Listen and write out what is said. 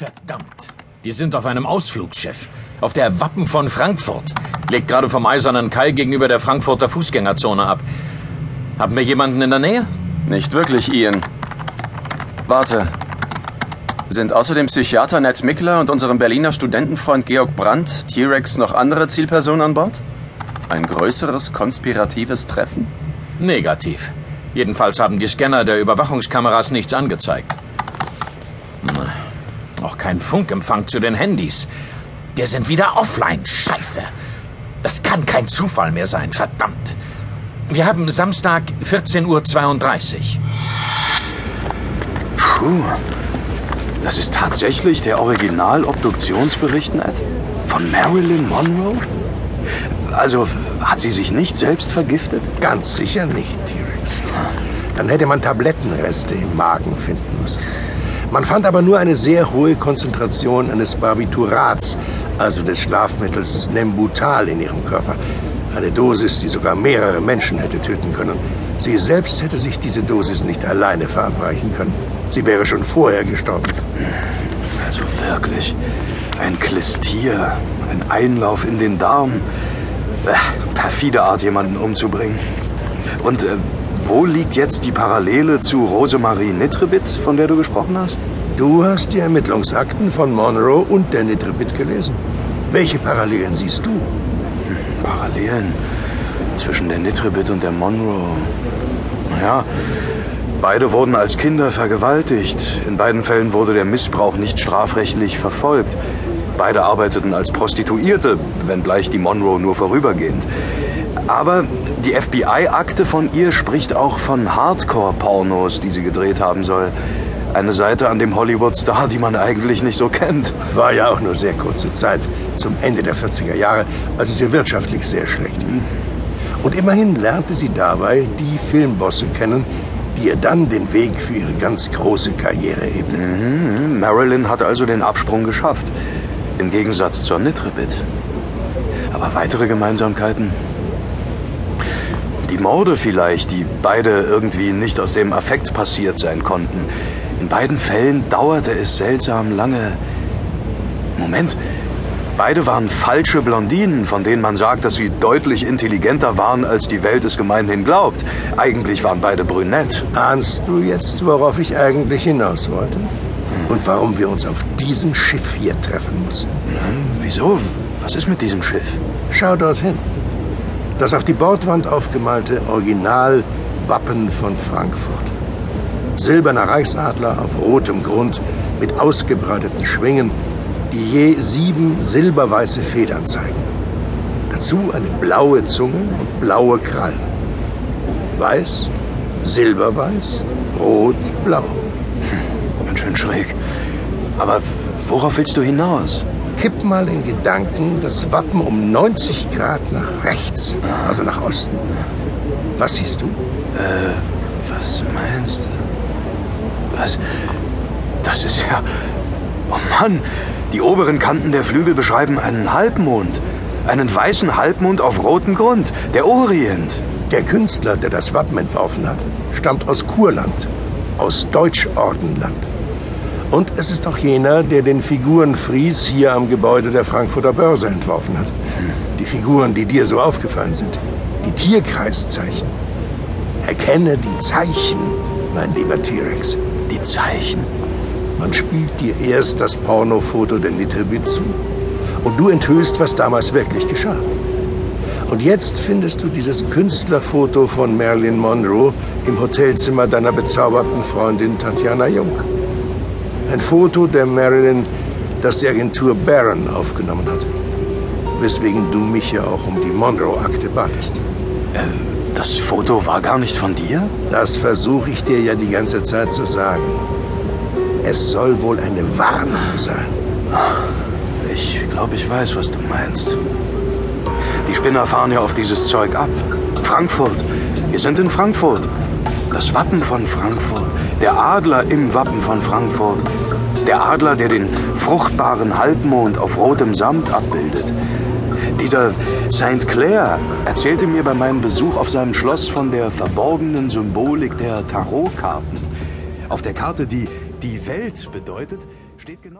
Verdammt. Die sind auf einem Ausflugsschiff. Auf der Wappen von Frankfurt. Legt gerade vom Eisernen Kai gegenüber der Frankfurter Fußgängerzone ab. Haben wir jemanden in der Nähe? Nicht wirklich, Ian. Warte. Sind außer dem Psychiater Ned Mickler und unserem Berliner Studentenfreund Georg Brandt T-Rex noch andere Zielpersonen an Bord? Ein größeres konspiratives Treffen? Negativ. Jedenfalls haben die Scanner der Überwachungskameras nichts angezeigt. Auch kein Funkempfang zu den Handys. Wir sind wieder offline. Scheiße. Das kann kein Zufall mehr sein, verdammt. Wir haben Samstag 14.32 Uhr. Puh. Das ist tatsächlich der Original-Obduktionsbericht, Ned? Von Marilyn Monroe? Also, hat sie sich nicht selbst vergiftet? Ganz sicher nicht, T-Rex. Dann hätte man Tablettenreste im Magen finden müssen. Man fand aber nur eine sehr hohe Konzentration eines Barbiturats, also des Schlafmittels Nembutal in ihrem Körper. Eine Dosis, die sogar mehrere Menschen hätte töten können. Sie selbst hätte sich diese Dosis nicht alleine verabreichen können. Sie wäre schon vorher gestorben. Also wirklich, ein Klistier, ein Einlauf in den Darm. Äh, perfide Art, jemanden umzubringen. Und äh, wo liegt jetzt die Parallele zu Rosemarie Nitribit, von der du gesprochen hast? Du hast die Ermittlungsakten von Monroe und der Nitribit gelesen. Welche Parallelen siehst du? Parallelen zwischen der Nitribit und der Monroe. Naja, beide wurden als Kinder vergewaltigt. In beiden Fällen wurde der Missbrauch nicht strafrechtlich verfolgt. Beide arbeiteten als Prostituierte, wenngleich die Monroe nur vorübergehend. Aber die FBI-Akte von ihr spricht auch von Hardcore-Pornos, die sie gedreht haben soll. Eine Seite an dem Hollywood-Star, die man eigentlich nicht so kennt. War ja auch nur sehr kurze Zeit, zum Ende der 40er Jahre, als es ihr wirtschaftlich sehr schlecht ging. Und immerhin lernte sie dabei die Filmbosse kennen, die ihr dann den Weg für ihre ganz große Karriere ebneten. Mhm. Marilyn hat also den Absprung geschafft. Im Gegensatz zur Nitribit. Aber weitere Gemeinsamkeiten? Die Morde vielleicht, die beide irgendwie nicht aus dem Affekt passiert sein konnten. In beiden Fällen dauerte es seltsam lange. Moment, beide waren falsche Blondinen, von denen man sagt, dass sie deutlich intelligenter waren, als die Welt es gemeinhin glaubt. Eigentlich waren beide brünett. Ahnst du jetzt, worauf ich eigentlich hinaus wollte? Und warum wir uns auf diesem Schiff hier treffen mussten? Hm, wieso? Was ist mit diesem Schiff? Schau dorthin. Das auf die Bordwand aufgemalte Originalwappen von Frankfurt. Silberner Reichsadler auf rotem Grund mit ausgebreiteten Schwingen, die je sieben silberweiße Federn zeigen. Dazu eine blaue Zunge und blaue Krallen. Weiß, silberweiß, rot, blau. Hm, ganz schön schräg. Aber worauf willst du hinaus? Kipp mal in Gedanken das Wappen um 90 Grad nach rechts, also nach Osten. Was siehst du? Äh, was meinst du? Was? Das ist ja. Oh Mann! Die oberen Kanten der Flügel beschreiben einen Halbmond. Einen weißen Halbmond auf rotem Grund. Der Orient. Der Künstler, der das Wappen entworfen hat, stammt aus Kurland, aus Deutschordenland. Und es ist auch jener, der den Figurenfries hier am Gebäude der Frankfurter Börse entworfen hat. Die Figuren, die dir so aufgefallen sind. Die Tierkreiszeichen. Erkenne die Zeichen, mein lieber T-Rex. Die Zeichen? Man spielt dir erst das Pornofoto der Nitribit zu. Und du enthüllst, was damals wirklich geschah. Und jetzt findest du dieses Künstlerfoto von Marilyn Monroe im Hotelzimmer deiner bezauberten Freundin Tatjana Jung. Ein Foto der Marilyn, das die Agentur Barron aufgenommen hat. Weswegen du mich ja auch um die Monroe-Akte batest. Äh, das Foto war gar nicht von dir? Das versuche ich dir ja die ganze Zeit zu sagen. Es soll wohl eine Warnung sein. Ich glaube, ich weiß, was du meinst. Die Spinner fahren ja auf dieses Zeug ab. Frankfurt. Wir sind in Frankfurt. Das Wappen von Frankfurt. Der Adler im Wappen von Frankfurt. Der Adler, der den fruchtbaren Halbmond auf rotem Samt abbildet. Dieser St. Clair erzählte mir bei meinem Besuch auf seinem Schloss von der verborgenen Symbolik der Tarotkarten. Auf der Karte, die die Welt bedeutet, steht genau